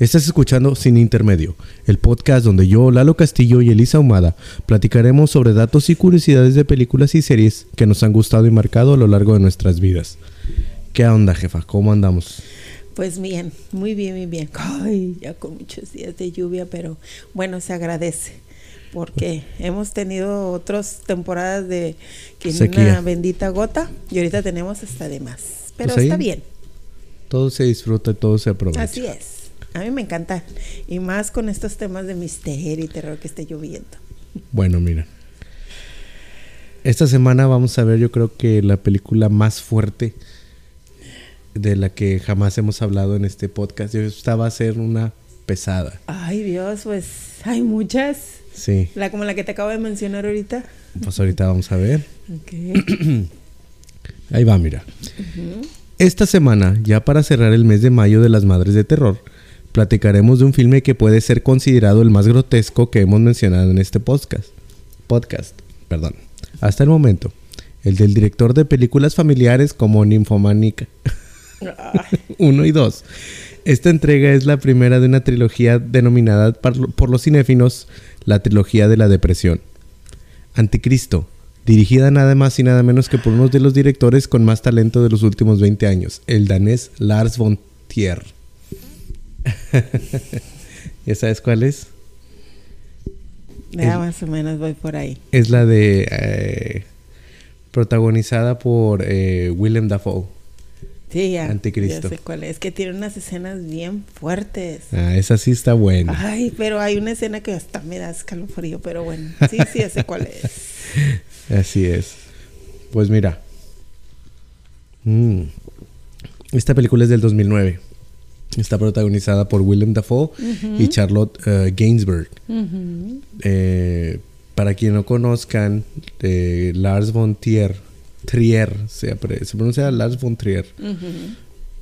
Estás escuchando Sin Intermedio, el podcast donde yo, Lalo Castillo y Elisa Humada platicaremos sobre datos y curiosidades de películas y series que nos han gustado y marcado a lo largo de nuestras vidas. ¿Qué onda, jefa? ¿Cómo andamos? Pues bien, muy bien, muy bien. Ay, ya con muchos días de lluvia, pero bueno, se agradece porque hemos tenido otras temporadas de que una bendita gota y ahorita tenemos hasta de más. Pero pues está bien. Todo se disfruta, todo se aprovecha. Así es. A mí me encanta. Y más con estos temas de misterio y terror que esté lloviendo. Bueno, mira. Esta semana vamos a ver, yo creo que la película más fuerte de la que jamás hemos hablado en este podcast. Esta va a ser una pesada. Ay, Dios, pues hay muchas. Sí. La como la que te acabo de mencionar ahorita. Pues ahorita vamos a ver. Ahí va, mira. Esta semana, ya para cerrar el mes de mayo de las Madres de Terror, platicaremos de un filme que puede ser considerado el más grotesco que hemos mencionado en este podcast. Podcast, perdón. Hasta el momento. El del director de películas familiares como Ninfomanica. Uno y dos. Esta entrega es la primera de una trilogía denominada por los cinéfinos la trilogía de la depresión. Anticristo, dirigida nada más y nada menos que por uno de los directores con más talento de los últimos 20 años, el danés Lars von Trier. ¿Ya sabes cuál es? Ya más o menos voy por ahí. Es la de eh, protagonizada por eh, Willem Dafoe. Sí, ya. Anticristo. Ya sé cuál es. Que tiene unas escenas bien fuertes. Ah, esa sí está buena. Ay, pero hay una escena que hasta me da escalofrío, pero bueno. Sí, sí, ya sé cuál es. Así es. Pues mira. Mm. Esta película es del 2009. Está protagonizada por Willem Dafoe y Charlotte uh, Gainsbourg. Eh, para quien no conozcan, eh, Lars von Trier, Trier se, pronuncia Lars von Trier.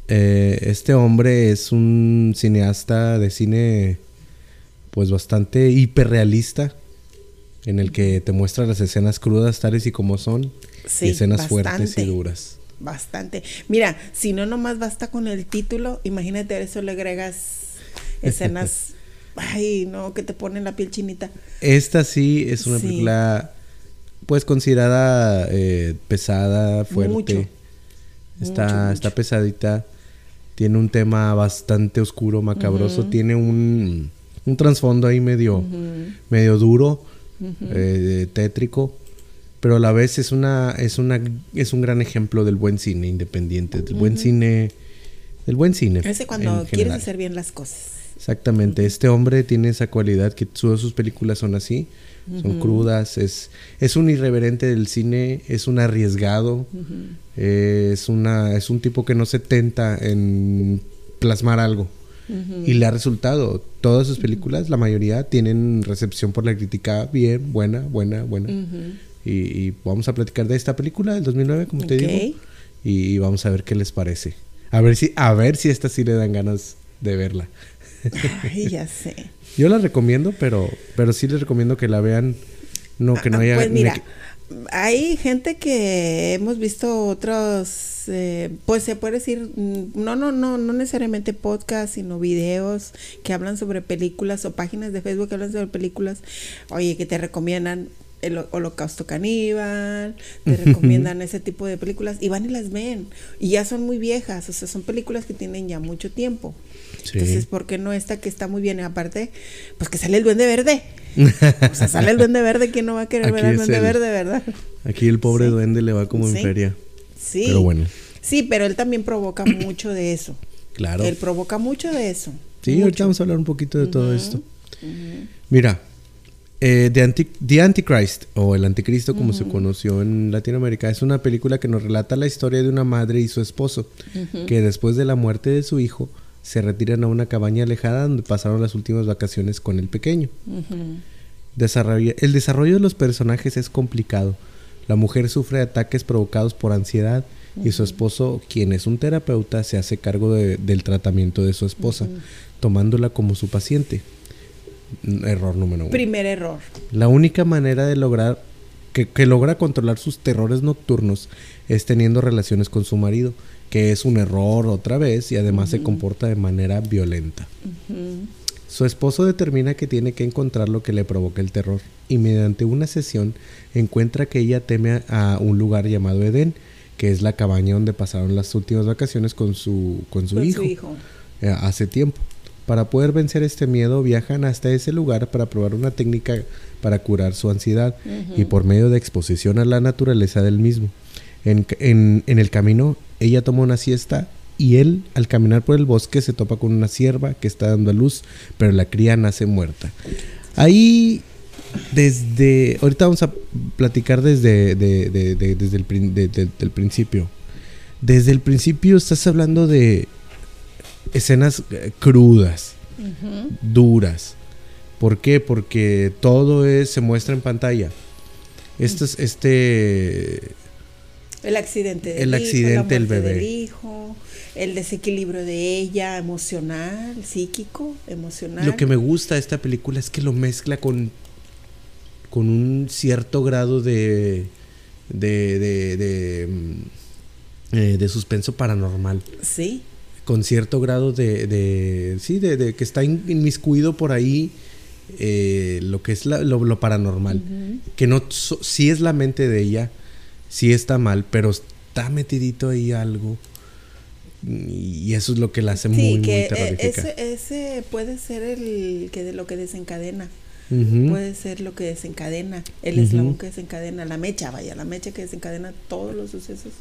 Eh, este hombre es un cineasta de cine pues bastante hiperrealista en el que te muestra las escenas crudas tales y como son y escenas fuertes y duras bastante. Mira, si no nomás basta con el título, imagínate a eso le agregas escenas, ay, no, que te ponen la piel chinita. Esta sí es una película, pues considerada eh, pesada, fuerte. Está, está pesadita. Tiene un tema bastante oscuro, macabroso. Tiene un, un trasfondo ahí medio, medio duro, eh, tétrico pero a la vez es una es una es un gran ejemplo del buen cine independiente, del buen cine del buen cine. Ese cuando quieres hacer bien las cosas. Exactamente, este hombre tiene esa cualidad que todas sus películas son así, son crudas, es es un irreverente del cine, es un arriesgado, es una es un tipo que no se tenta en plasmar algo. Y le ha resultado. Todas sus películas, la mayoría, tienen recepción por la crítica bien, buena, buena, buena. Y, vamos a platicar de esta película del 2009, como te digo. Y, vamos a ver qué les parece. A ver si, a ver si esta sí le dan ganas de verla. Ay, ya sé. Yo la recomiendo, pero, pero sí les recomiendo que la vean. No, que no haya. Pues mira, hay gente que hemos visto otros, eh, pues se puede decir, mm, no, no, no, no necesariamente podcast, sino videos que hablan sobre películas o páginas de Facebook que hablan sobre películas. Oye, que te recomiendan el holocausto caníbal, te recomiendan ese tipo de películas y van y las ven. Y ya son muy viejas, o sea, son películas que tienen ya mucho tiempo. Entonces, ¿por qué no esta que está muy bien? aparte, pues que sale el duende verde. o sea, sale el duende verde, ¿quién no va a querer ver al duende verde, verdad? Aquí el pobre duende le va como en feria. Sí. Pero bueno. Sí, pero él también provoca mucho de eso. Claro. Él provoca mucho de eso. Sí, ahorita vamos a hablar un poquito de todo esto. Mira, eh, The, Antichrist, o El Anticristo como se conoció en Latinoamérica, es una película que nos relata la historia de una madre y su esposo, que después de la muerte de su hijo, se retiran a una cabaña alejada donde pasaron las últimas vacaciones con el pequeño. el desarrollo de los personajes es complicado. La mujer sufre ataques provocados por ansiedad y su esposo, quien es un terapeuta, se hace cargo del tratamiento de su esposa, tomándola como su paciente. Error número uno. Primer error. La única manera de lograr que, logra controlar sus terrores nocturnos es teniendo relaciones con su marido, que es un error otra vez y además se comporta de manera violenta. Su esposo determina que tiene que encontrar lo que le provoca el terror y mediante una sesión encuentra que ella teme a un lugar llamado Edén, que es la cabaña donde pasaron las últimas vacaciones con su, con su hijo, eh, hace tiempo. Para poder vencer este miedo viajan hasta ese lugar para probar una técnica para curar su ansiedad y por medio de exposición a la naturaleza del mismo. En, en, en, el camino ella toma una siesta y él al caminar por el bosque se topa con una sierva que está dando a luz, pero la cría nace muerta. Ahí desde, ahorita vamos a platicar desde, desde el principio. Desde el principio estás hablando de escenas eh, crudas, duras. ¿Por qué? Porque todo es, se muestra en pantalla. Este, este el accidente del el accidente el bebé. del hijo, el desequilibrio de ella emocional, psíquico, emocional. Lo que me gusta de esta película es que lo mezcla con con un cierto grado de de de, de, mm, eh, de suspenso paranormal. Sí con cierto grado de, de sí, de, de, que está inmiscuido por ahí eh, lo que es lo, paranormal. Que no, sí es la mente de ella, sí está mal, pero está metidito ahí algo. Y eso es lo que la hace muy, muy e, terrorífica. Ese, ese puede ser el que de lo que desencadena. Puede ser lo que desencadena, el eslabón que desencadena, la mecha, vaya, la mecha que desencadena todos los sucesos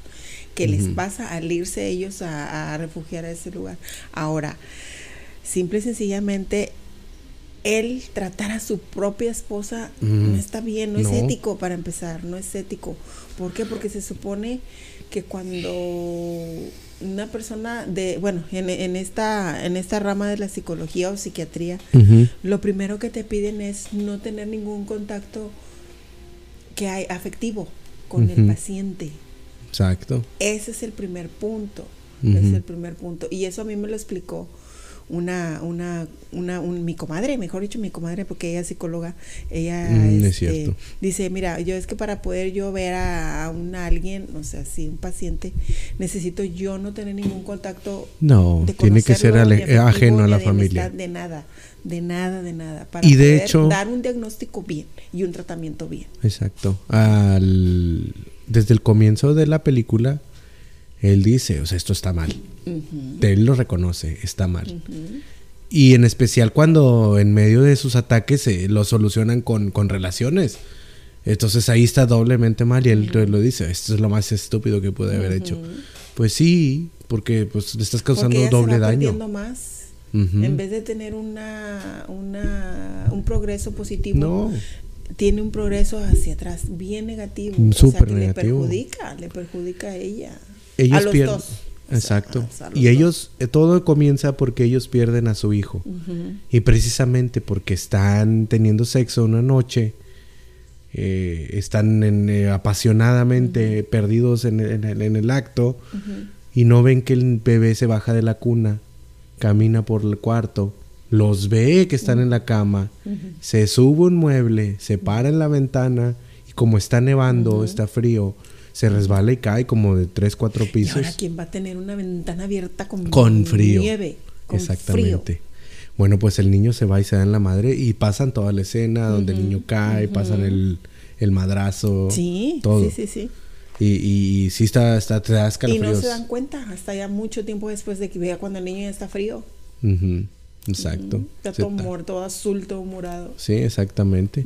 que les pasa al irse ellos a, refugiar a ese lugar. Ahora, simple y sencillamente, él tratar a su propia esposa no está bien, no, es ético para empezar, no es ético. ¿Por qué? Porque se supone que cuando una persona de, bueno, en, esta, en esta rama de la psicología o psiquiatría, lo primero que te piden es no tener ningún contacto que hay afectivo con el paciente. Exacto. Ese es el primer punto. Ese es el primer punto. Y eso a mí me lo explicó una, una, una, mi comadre, mejor dicho, mi comadre, porque ella es psicóloga, ella mm, este, dice, mira, yo es que para poder yo ver a, un alguien, o sea, si un paciente, necesito yo no tener ningún contacto. No, tiene que ser ajeno a la familia. De nada, de nada, de nada, para y de hecho, dar un diagnóstico bien y un tratamiento bien. Exacto. Al, desde el comienzo de la película, él dice, o sea, esto está mal. Él lo reconoce, está mal. Y en especial cuando en medio de sus ataques se lo solucionan con, con, relaciones. Entonces ahí está doblemente mal y él lo dice, esto es lo más estúpido que pude haber hecho. Pues sí, porque pues le estás causando doble se va daño. más. En vez de tener una, una, un progreso positivo, tiene un progreso hacia atrás bien negativo. Súper Le perjudica, le perjudica a ella ellos pierden. Exacto. y ellos, eh, todo comienza porque ellos pierden a su hijo. Y precisamente porque están teniendo sexo una noche, eh, están eh, apasionadamente perdidos en, el acto y no ven que el bebé se baja de la cuna, camina por el cuarto, los ve que están en la cama, se sube un mueble, se para en la ventana y como está nevando, está frío, se resbala y cae como de 3, 4 pisos. ¿Y ahora quién va a tener una ventana abierta con, con frío? Nieve, Exactamente. Bueno, pues el niño se va y se da en la madre y pasan toda la escena donde el niño cae, pasan el, el, madrazo, sí, todo. Sí, sí, sí. Y, y, sí está, está, te da Y no se dan cuenta hasta ya mucho tiempo después de que vea cuando el niño ya está frío. Exacto. Está todo muerto, todo azul, todo morado. Sí, exactamente.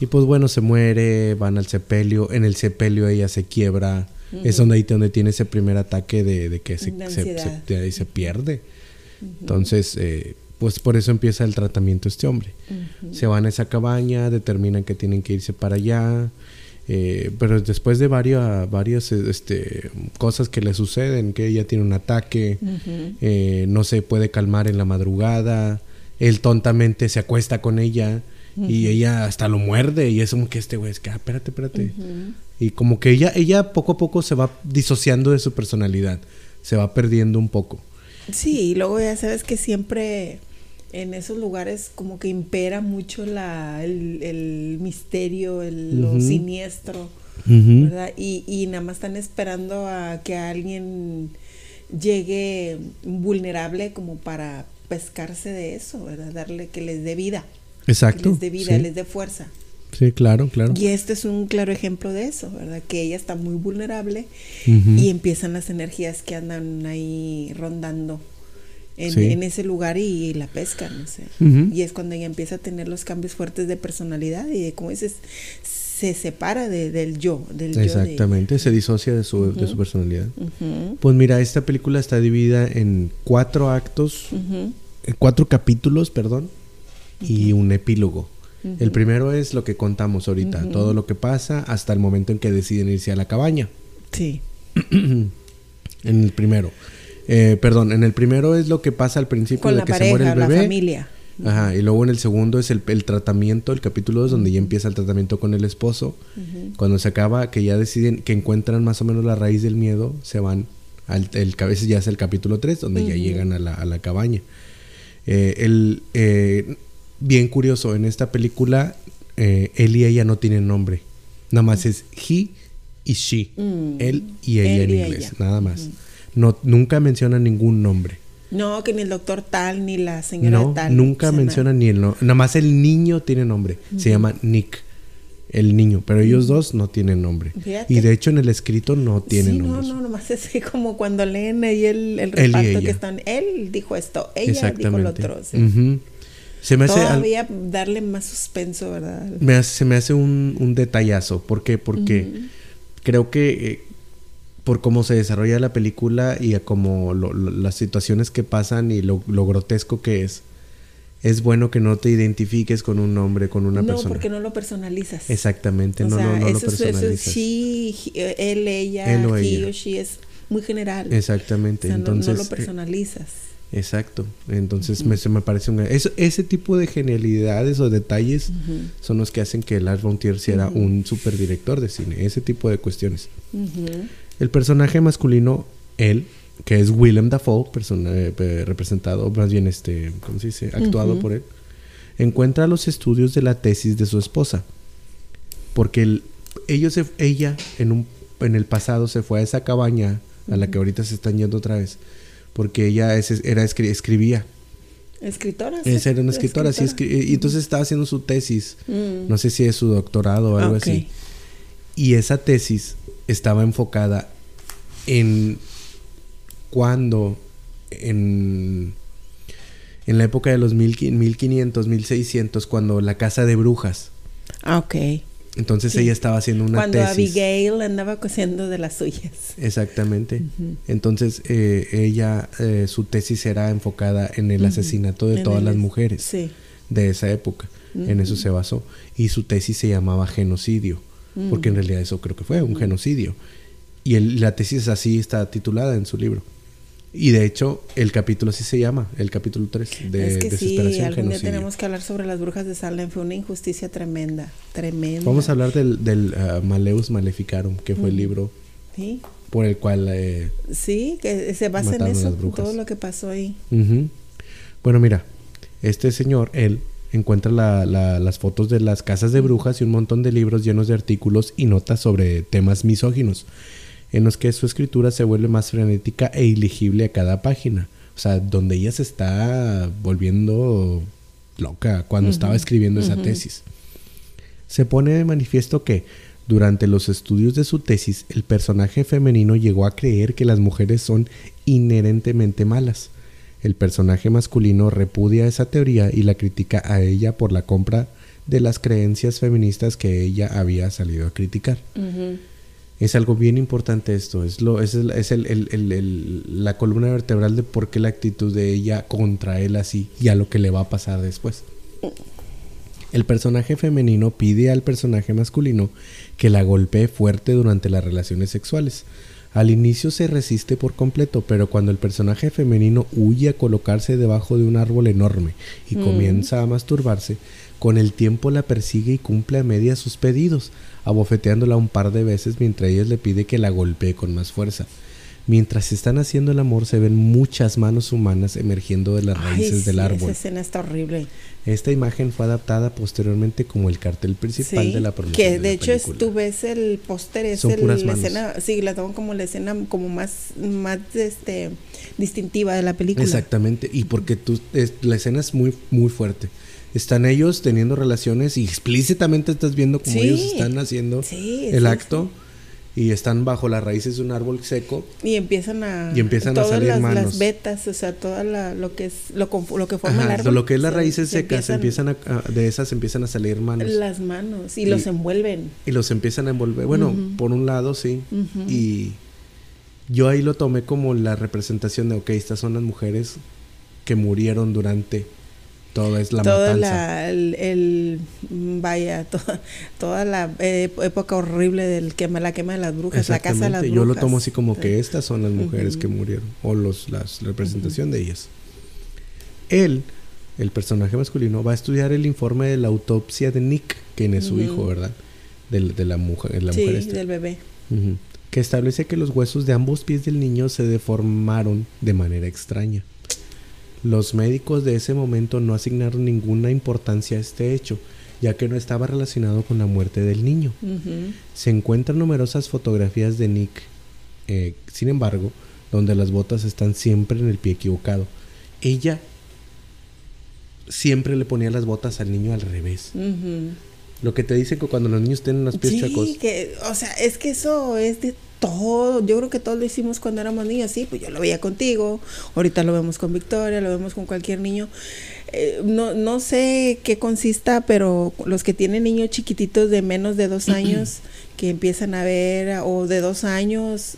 Y pues bueno, se muere, van al sepelio, en el sepelio ella se quiebra, es donde ahí donde tiene ese primer ataque de, que se, se, se, pierde. Entonces, eh, pues por eso empieza el tratamiento este hombre. Se van a esa cabaña, determinan que tienen que irse para allá, eh, pero después de varias, varias este, cosas que le suceden, que ella tiene un ataque, eh, no se puede calmar en la madrugada, él tontamente se acuesta con ella y ella hasta lo muerde y es como que este güey es que, ah, espérate, espérate. Y como que ella, ella poco a poco se va disociando de su personalidad, se va perdiendo un poco. Sí, y luego ya sabes que siempre en esos lugares como que impera mucho la, el, el misterio, el, lo siniestro, ¿verdad? Y, y nada más están esperando a que alguien llegue vulnerable como para pescarse de eso, ¿verdad? Darle que les dé vida. Exacto. Que les dé vida, les dé fuerza. Sí, claro, claro. Y este es un claro ejemplo de eso, ¿verdad? Que ella está muy vulnerable y empiezan las energías que andan ahí rondando en, ese lugar y, la pesca, no sé. Y es cuando ella empieza a tener los cambios fuertes de personalidad y de, como dices, se separa del yo, del Exactamente, se disocia de su, de su personalidad. Pues mira, esta película está dividida en cuatro actos, en cuatro capítulos, perdón, y un epílogo. El primero es lo que contamos ahorita, todo lo que pasa hasta el momento en que deciden irse a la cabaña. Sí. en el primero. Eh, perdón, en el primero es lo que pasa al principio de que se muere el bebé. La familia. Ajá, y luego en el segundo es el, tratamiento, el capítulo 2, donde ya empieza el tratamiento con el esposo. Cuando se acaba, que ya deciden, que encuentran más o menos la raíz del miedo, se van al el, a veces ya es el capítulo 3, donde ya llegan a la, a la cabaña. Eh, el, eh, bien curioso, en esta película eh, él y ella no tienen nombre. Nada más es he y she. Mm. Él y ella en inglés, nada más. No, nunca mencionan ningún nombre. No, que ni el doctor tal, ni la señora no, tal. Nunca mencionan ni el nombre. Nada más el niño tiene nombre. Se llama Nick. El niño, pero ellos dos no tienen nombre. Y de hecho en el escrito no tienen nombre. No, no, nomás es como cuando leen ahí el, el reparto que están. Él dijo esto, ella dijo lo otro. Se me hace Todavía darle más suspenso, ¿verdad? Me se me hace un, un detallazo. ¿Por qué? Porque creo que eh, por cómo se desarrolla la película y a como las situaciones que pasan y lo, grotesco que es, es bueno que no te identifiques con un nombre, con una persona. No, porque no lo personalizas. Exactamente, no, no, no lo personalizas. Eso es she, él, ella, él o he o she es muy general. Exactamente, entonces... No, lo eh, personalizas. Exacto, entonces me, me parece un... ese tipo de genialidades o detalles son los que hacen que Lars von Trier sea un super director de cine, ese tipo de cuestiones. El personaje masculino, él, que es Willem Dafoe, persona, eh, representado, más bien este, ¿cómo se dice? Actuado por él, encuentra los estudios de la tesis de su esposa. Porque ellos ella en, un, en el pasado se fue a esa cabaña a la que ahorita se están yendo otra vez porque ella era escribía. ¿Escritora? Esa era una escritora, sí. y entonces estaba haciendo su tesis. Mm. No sé si es su doctorado o algo así. Y esa tesis estaba enfocada en cuando en, en la época de los mil, 1500, 1600, cuando la casa de brujas. Ah, ok. Entonces ella estaba haciendo una Cuando Abigail andaba cosiendo de las suyas. Exactamente. Entonces eh, ella, eh, su tesis era enfocada en el asesinato de todas las mujeres de esa época. En eso se basó. Y su tesis se llamaba genocidio, porque en realidad eso creo que fue un genocidio. Y la tesis así está titulada en su libro. Y de hecho, el capítulo así se llama, el capítulo 3 de es que Sí, algún día tenemos que hablar sobre las brujas de Salem. Fue una injusticia tremenda, tremenda. Vamos a hablar del, del uh, Maleus Maleficarum, que fue el libro por el cual. Eh, sí, que se basa en eso, todo lo que pasó ahí. Bueno, mira, este señor, él encuentra la, las fotos de las casas de brujas y un montón de libros llenos de artículos y notas sobre temas misóginos en los que su escritura se vuelve más frenética e ilegible a cada página. O sea, donde ella se está volviendo loca cuando estaba escribiendo esa tesis. Se pone de manifiesto que, durante los estudios de su tesis, el personaje femenino llegó a creer que las mujeres son inherentemente malas. El personaje masculino repudia esa teoría y la critica a ella por la compra de las creencias feministas que ella había salido a criticar es algo bien importante esto, es, lo, es, la columna vertebral de por qué la actitud de ella contra él así y a lo que le va a pasar después. El personaje femenino pide al personaje masculino que la golpee fuerte durante las relaciones sexuales. Al inicio se resiste por completo, pero cuando el personaje femenino huye a colocarse debajo de un árbol enorme y mm. comienza a masturbarse, con el tiempo la persigue y cumple a media sus pedidos, abofeteándola un par de veces mientras ella le pide que la golpee con más fuerza. Mientras están haciendo el amor se ven muchas manos humanas emergiendo de las Ay, raíces del árbol. Esa escena está horrible. Esta imagen fue adaptada posteriormente como el cartel principal Sí, de la promoción que de, hecho es, película. tú ves el póster, es Son el- puras la manos. escena, sí, la toman como la escena como más, más este distintiva de la película. Exactamente, y porque tú es- la escena es muy muy fuerte. Están ellos teniendo relaciones y explícitamente estás viendo cómo Sí. ellos están haciendo Sí, el sí, acto y están bajo las raíces de un árbol seco. Y empiezan a Y empiezan a salir las, manos. las vetas, o sea, toda la, lo que es lo, lo que forma el árbol. lo que es las raíces se secas empiezan a- de esas empiezan a salir manos las manos y, Y- los envuelven. y los empiezan a envolver. Bueno, por un lado sí, y yo ahí lo tomé como la representación de, ok, estas son las mujeres que murieron durante toda es la matanza. la el, el- vaya toda, toda la eh, época horrible del quema la quema de las brujas la casa de las brujas yo lo tomo así como que estas son las mujeres Ujú. que murieron o los las la representación de ellas. Él, el personaje masculino, va a estudiar el informe de la autopsia de Nick, quien es su Ujú. hijo, ¿verdad? Del- De, la mujer, la sí mujer esta. del bebé. Que establece que los huesos de ambos pies del niño se deformaron de manera extraña. Los médicos de ese momento no asignaron ninguna importancia a este hecho, ya que no estaba relacionado con la muerte del niño. Se encuentran numerosas fotografías de Nick, eh, sin embargo, donde las botas están siempre en el pie equivocado. Ella siempre le ponía las botas al niño al revés. Lo que te dicen que cuando los niños tienen los pies sí chuecos. que o sea es que eso es de todo. Yo creo que todos lo hicimos cuando éramos niños. Sí pues yo lo veía contigo. Ahorita lo vemos con Victoria lo vemos con cualquier niño. Eh, no, no sé qué consista, pero los que tienen niños chiquititos de menos de dos años que empiezan a ver, o de dos años,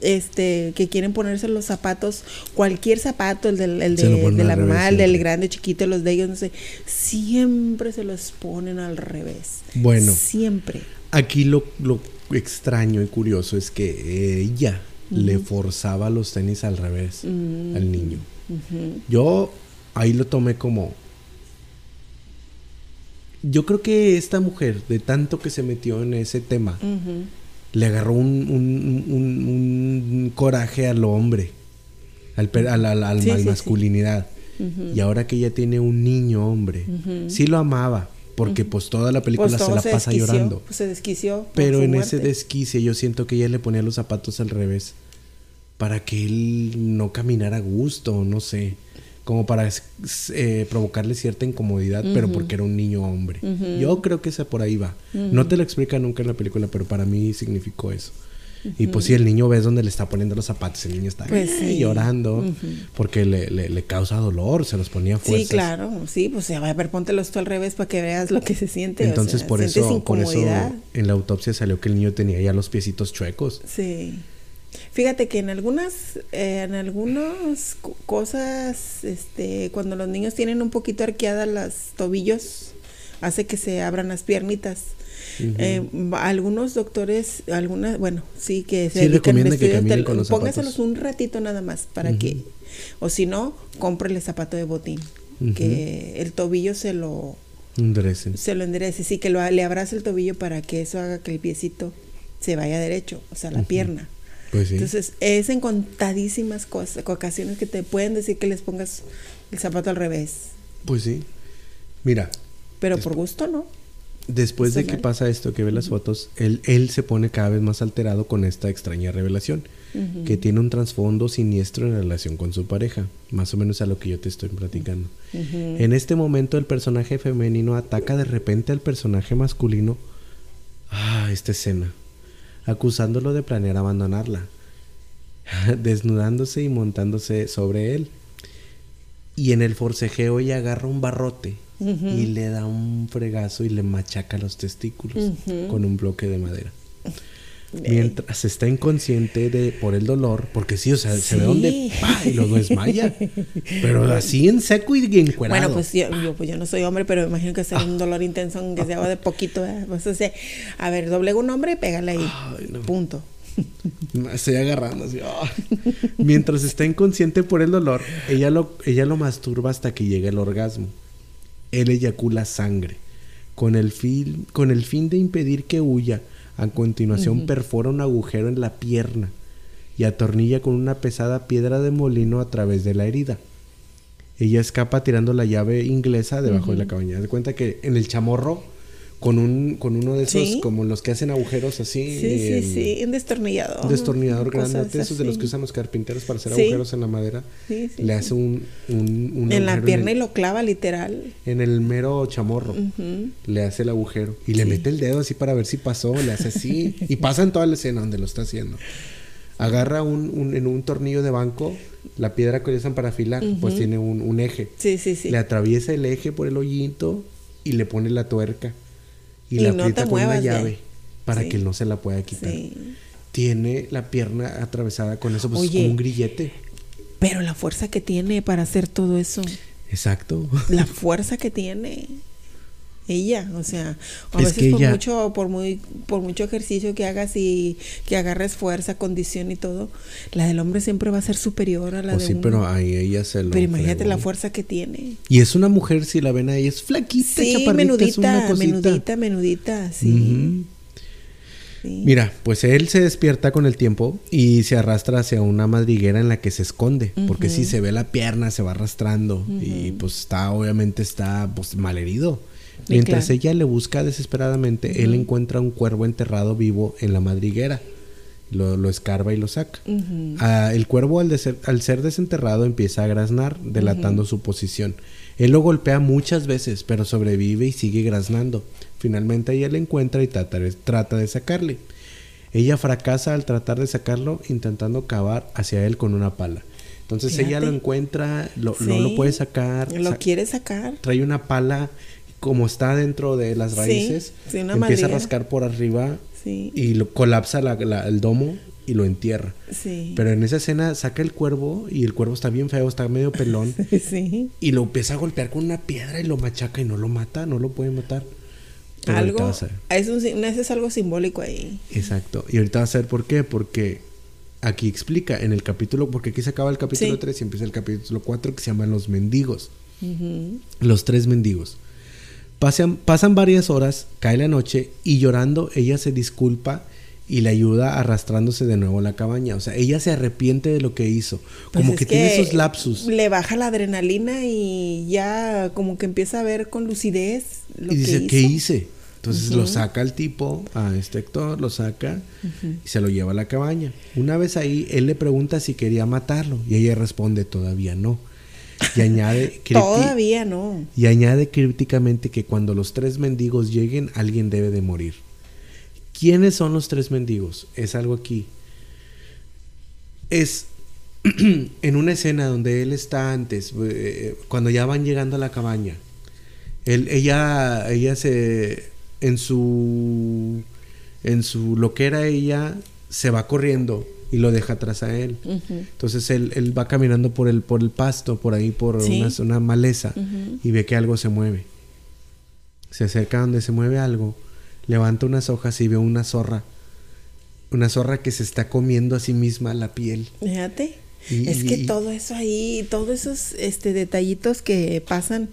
este, que quieren ponerse los zapatos, cualquier zapato, el, del, el de, la revés del grande, chiquito, los de ellos, no sé, siempre se los ponen al revés. Bueno. Siempre. Aquí lo, lo extraño y curioso es que ella le forzaba los tenis al revés Mm. al niño. Yo ahí lo tomé como... Yo creo que esta mujer, de tanto que se metió en ese tema. Le agarró un, un- un- un coraje al hombre, al, al, al- al- Sí, sí. masculinidad. Y ahora que ella tiene un niño hombre, sí lo amaba, porque pues toda la película Pues se la pasa desquició, llorando. pues, se desquició. Pero en ese muerte. desquicie yo siento que ella le ponía los zapatos al revés para que él no caminara a gusto, no sé, como para eh, provocarle cierta incomodidad, pero porque era un niño hombre. Yo creo que esa por ahí va. No te lo explica nunca en la película, pero para mí significó eso. Y pues si el niño ves donde le está poniendo los zapatos, el niño está Pues sí. llorando porque le, le- le causa dolor, se los ponía fuerzas. Sí, claro, sí, pues a ver, póntelos tú al revés para que veas lo que se siente. o Entonces sea, por eso, por eso en la autopsia salió que el niño tenía ya los piecitos chuecos. Sí. Fíjate que en algunas, eh, en algunas co- cosas, este, cuando los niños tienen un poquito arqueadas los tobillos, hace que se abran las piernitas. Eh, algunos doctores, algunas, bueno, sí que se Sí, dedican a que con los póngaselos zapatos. un ratito nada más para que, o si no, cómprele zapato de botín, que el tobillo se lo, dressing. se lo enderece, sí, que lo, le abrace el tobillo para que eso haga que el piecito se vaya derecho, o sea, la pierna. Pues sí. Entonces, es en contadísimas cosas, ocasiones que te pueden decir que les pongas el zapato al revés, pues sí. Mira, pero por gusto no. después de que pasa esto, que ve las fotos, él, él se pone cada vez más alterado con esta extraña revelación, que tiene un trasfondo siniestro en relación con su pareja, más o menos a lo que yo te estoy platicando. Ujú. En este momento el personaje femenino ataca de repente al personaje masculino. Ah, esta escena. Acusándolo de planear abandonarla. Desnudándose y montándose sobre él. Y en el forcejeo ella agarra un barrote y le da un fregazo y le machaca los testículos con un bloque de madera. Mientras está inconsciente de, por el dolor, porque sí, o sea, se ve donde ¡pa! y lo desmaya. Pero así en seco y encuerado. Bueno, pues yo, yo, pues yo no soy hombre, pero me imagino que será un dolor intenso, aunque sea de poquito. ¿verdad? Pues, o sea, a ver, doblega un hombre, pégale ahí. Ay, no. Punto. Me estoy agarrando así. ¡ah! Mientras está inconsciente por el dolor, ella lo, ella lo masturba hasta que llega el orgasmo. Él eyacula sangre. Con el fin, con el fin de impedir que huya, a continuación perfora un agujero en la pierna y atornilla con una pesada piedra de molino a través de la herida. Ella escapa tirando la llave inglesa debajo de la cabaña. De cuenta que en el chamorro con un con uno de esos como los que hacen agujeros así sí sí sí un destornillador un destornillador grande esos de los que usan los carpinteros para hacer agujeros en la madera le hace un, un, en la pierna y lo clava literal. en el mero chamorro le hace el agujero y le mete el dedo así para ver si pasó le hace así y pasa en toda la escena donde lo está haciendo. Agarra un, en un tornillo de banco la piedra que usan para afilar pues tiene un, eje. Sí sí sí. Le atraviesa el eje por el hoyito y le pone la tuerca y, la aprieta con una llave para que no se la pueda quitar. Tiene la pierna atravesada con eso, pues un grillete. Pero la fuerza que tiene para hacer todo eso. Exacto. La fuerza que tiene ella, o sea, a veces por mucho, por muy, por mucho ejercicio que hagas y que agarres fuerza, condición y todo, la del hombre siempre va a ser superior a la oh, de sí, pero ahí ella se lo Pero imagínate la fuerza que tiene. Y es una mujer, si la ven ahí, es flaquita, sí, menudita, menudita, menudita, sí. Mira, pues él se despierta con el tiempo y se arrastra hacia una madriguera en la que se esconde, porque si se ve la pierna, se va arrastrando y pues está, obviamente está pues malherido. Mientras ella le busca desesperadamente, él encuentra un cuervo enterrado vivo en la madriguera. Lo, escarba y lo saca. Ah, el cuervo al, al, ser desenterrado empieza a graznar, delatando su posición. Él lo golpea muchas veces, pero sobrevive y sigue graznando. Finalmente ella le encuentra y trata, trata de sacarle. Ella fracasa al tratar de sacarlo, intentando cavar hacia él con una pala. Entonces ella lo encuentra, lo, no lo puede sacar. Lo quiere sacar. Trae una pala como está dentro de las raíces, empieza a rascar por arriba y lo, colapsa el domo y lo entierra. Pero en esa escena saca el cuervo y el cuervo está bien feo, está medio pelón. y lo empieza a golpear con una piedra y lo machaca y no lo mata, no lo puede matar. algo, es, un, es algo simbólico ahí. Exacto. Y ahorita va a ser por qué, porque aquí explica en el capítulo, porque aquí se acaba el capítulo 3 y empieza el capítulo 4 que se llama Los mendigos. Los tres mendigos. Pasan, pasan varias horas, cae la noche y llorando ella se disculpa y le ayuda arrastrándose de nuevo a la cabaña. O sea, ella se arrepiente de lo que hizo. Pues como que, tiene esos lapsus. Le baja la adrenalina y ya como que empieza a ver con lucidez lo y dice, ¿qué hice? Entonces lo saca el tipo, a este actor, lo saca y se lo lleva a la cabaña. Una vez ahí, él le pregunta si quería matarlo y ella responde, todavía no. Y añade. Todavía no. Y añade crípticamente que cuando los tres mendigos lleguen, alguien debe de morir. ¿Quiénes son los tres mendigos? Es algo aquí. Es en una escena donde él está antes, eh, cuando ya van llegando a la cabaña. Él, ella, ella se. En su. En su lo que era ella, se va corriendo y lo deja atrás a él. Entonces él, él, va caminando por el, por el pasto, por ahí, por una, una, maleza, y ve que algo se mueve. Se acerca donde se mueve algo, levanta unas hojas y ve una zorra. Una zorra que se está comiendo a sí misma la piel. Fíjate. es que todo eso ahí, todos esos este, detallitos que pasan,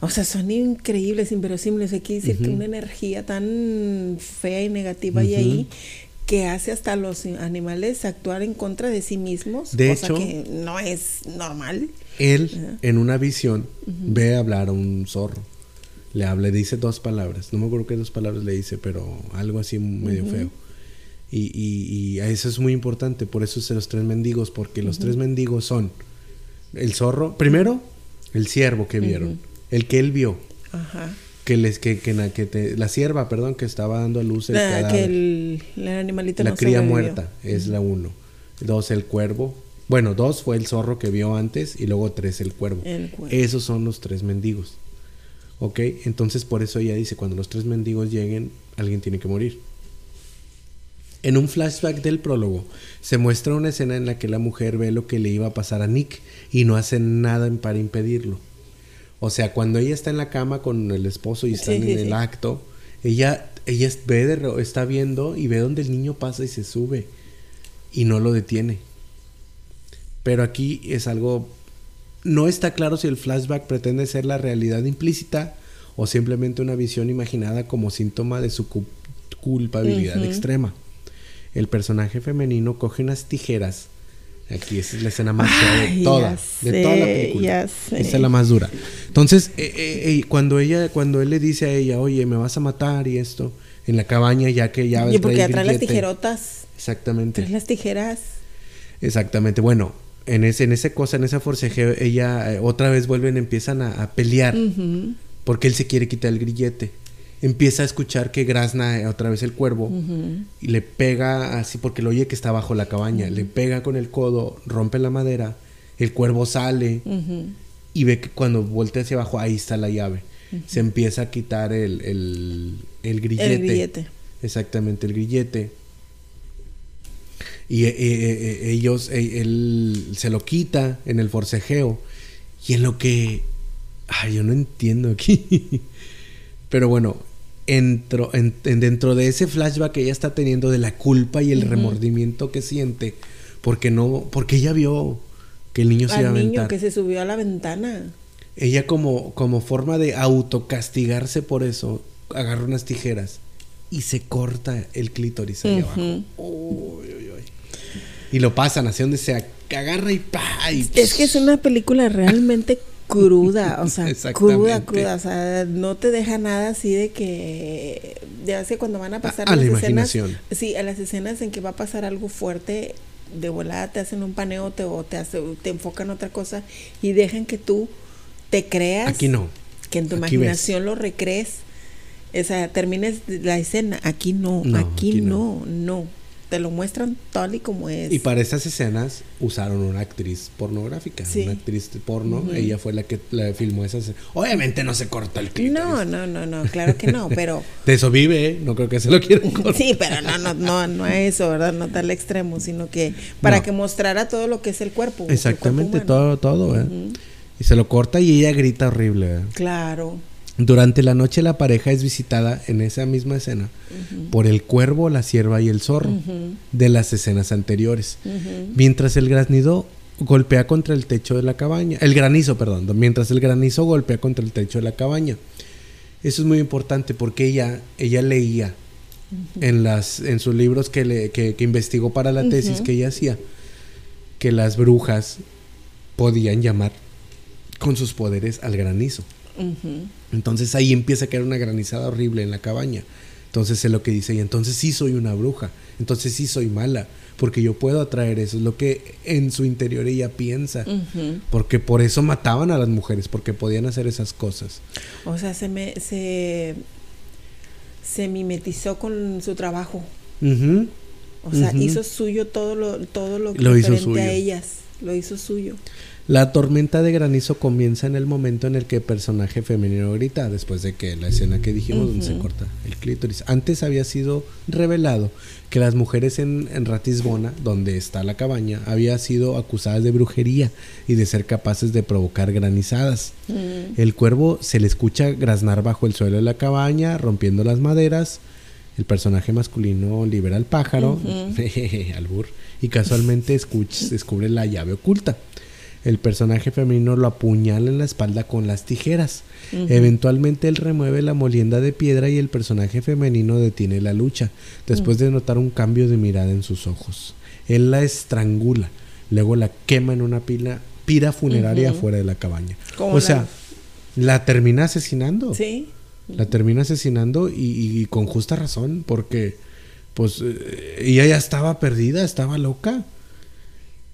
o sea, son increíbles, inverosímiles. Aquí decir que una energía tan fea y negativa hay ahí que hace hasta los animales actuar en contra de sí mismos, de cosa hecho, que no es normal. Él, en una visión, ve hablar a un zorro. Le habla, dice dos palabras. No me acuerdo qué dos palabras le dice, pero algo así medio feo. Y, y, y, eso es muy importante, por eso es los tres mendigos, porque los tres mendigos son el zorro, primero, el ciervo que vieron, el que él vio. Ajá que les que, que, la sierva, perdón, que estaba dando a luz el la, Que el, animalito la cría muerta es la uno. Dos el cuervo. Bueno, dos fue el zorro que vio antes y luego tres el cuervo. Esos son los tres mendigos. ¿Ok? Entonces por eso ella dice, cuando los tres mendigos lleguen, alguien tiene que morir. En un flashback del prólogo se muestra una escena en la que la mujer ve lo que le iba a pasar a Nick y no hace nada para impedirlo. O sea, cuando ella está en la cama con el esposo y están en el acto, ella, ella ve de, está viendo y ve donde el niño pasa y se sube y no lo detiene. Pero aquí es algo... No está claro si el flashback pretende ser la realidad implícita o simplemente una visión imaginada como síntoma de su culpabilidad extrema. el personaje femenino coge unas tijeras. Aquí esa es la escena más fea de toda, de toda la película. Esa es la más dura. Entonces, eh, eh, eh, cuando ella, cuando él le dice a ella, oye, me vas a matar y esto, en la cabaña, ya que ya ves. Y porque trae las tijerotas. Exactamente. Trae las tijeras. Exactamente. Bueno, en ese, en ese cosa, en ese forcejeo, ella otra vez vuelven, empiezan a, pelear. Porque él se quiere quitar el grillete empieza a escuchar que grazna otra vez el cuervo y le pega así porque lo oye que está bajo la cabaña, le pega con el codo, rompe la madera, el cuervo sale y ve que cuando voltea hacia abajo ahí está la llave. Se empieza a quitar el, el, grillete. El grillete. Exactamente, el grillete. Y eh, eh, eh, ellos, él se lo quita en el forcejeo. Y en lo que... Ay, yo no entiendo aquí. Pero bueno, entro, en, dentro de ese flashback que ella está teniendo de la culpa y el remordimiento que siente porque no porque ella vio que el niño se iba a niño que se subió a la ventana. Ella como como forma de autocastigarse por eso agarra unas tijeras y se corta el clítoris ahí abajo. Y lo pasan hacia donde se agarra y pa es que es una película realmente cruda, o sea, cruda, cruda, o sea, no te deja nada así de que ya sé cuando van a pasar a, las la escenas, sí, a las escenas en que va a pasar algo fuerte, de volada te hacen un paneo te, o te, hace, te enfocan otra cosa y dejan que tú te creas. Aquí no. Que en tu imaginación lo recrees. O sea, termines la escena. Aquí no, aquí, no, no te lo muestran tal y como es. Y para esas escenas usaron una actriz pornográfica, una actriz de porno, ella fue la que la filmó esas. Obviamente no se corta el clip. No, no, no, no, claro que no, pero de eso vive, ¿eh? no creo que se lo quieran cortar. Sí, pero no no no no es eso, ¿verdad? No tal extremo, sino que para que mostrara todo lo que es el cuerpo. Exactamente, todo todo, ¿eh? Y se lo corta y ella grita horrible. ¿eh? Claro. Durante la noche la pareja es visitada en esa misma escena por el cuervo, la sierva y el zorro de las escenas anteriores. Mientras el granizo golpea contra el techo de la cabaña. El granizo, perdón. Mientras el granizo golpea contra el techo de la cabaña. Eso es muy importante porque ella, ella leía en, las, en sus libros que, le, que, investigó para la tesis que ella hacía que las brujas podían llamar con sus poderes al granizo. Entonces ahí empieza a caer una granizada horrible en la cabaña. Entonces es lo que dice y entonces sí soy una bruja, entonces sí soy mala, porque yo puedo atraer eso, es lo que en su interior ella piensa, porque por eso mataban a las mujeres, porque podían hacer esas cosas. O sea, se me se, se mimetizó con su trabajo. O sea, hizo suyo todo lo todo lo que lo hizo a ellas, lo hizo suyo. La tormenta de granizo comienza en el momento en el que el personaje femenino grita, después de que la escena que dijimos donde se corta el clítoris. Antes había sido revelado que las mujeres en, Ratisbona, donde está la cabaña, había sido acusadas de brujería y de ser capaces de provocar granizadas. Mm. El cuervo se le escucha graznar bajo el suelo de la cabaña, rompiendo las maderas. El personaje masculino libera al pájaro, albur, y casualmente descubre la llave oculta el personaje femenino lo apuñala en la espalda con las tijeras. Eventualmente él remueve la molienda de piedra y el personaje femenino detiene la lucha, después de notar un cambio de mirada en sus ojos. Él la estrangula, luego la quema en una pila, pira funeraria fuera de la cabaña. O sea, la termina asesinando. Sí. La termina asesinando y, con justa razón, porque pues eh, ella ya estaba perdida, estaba loca.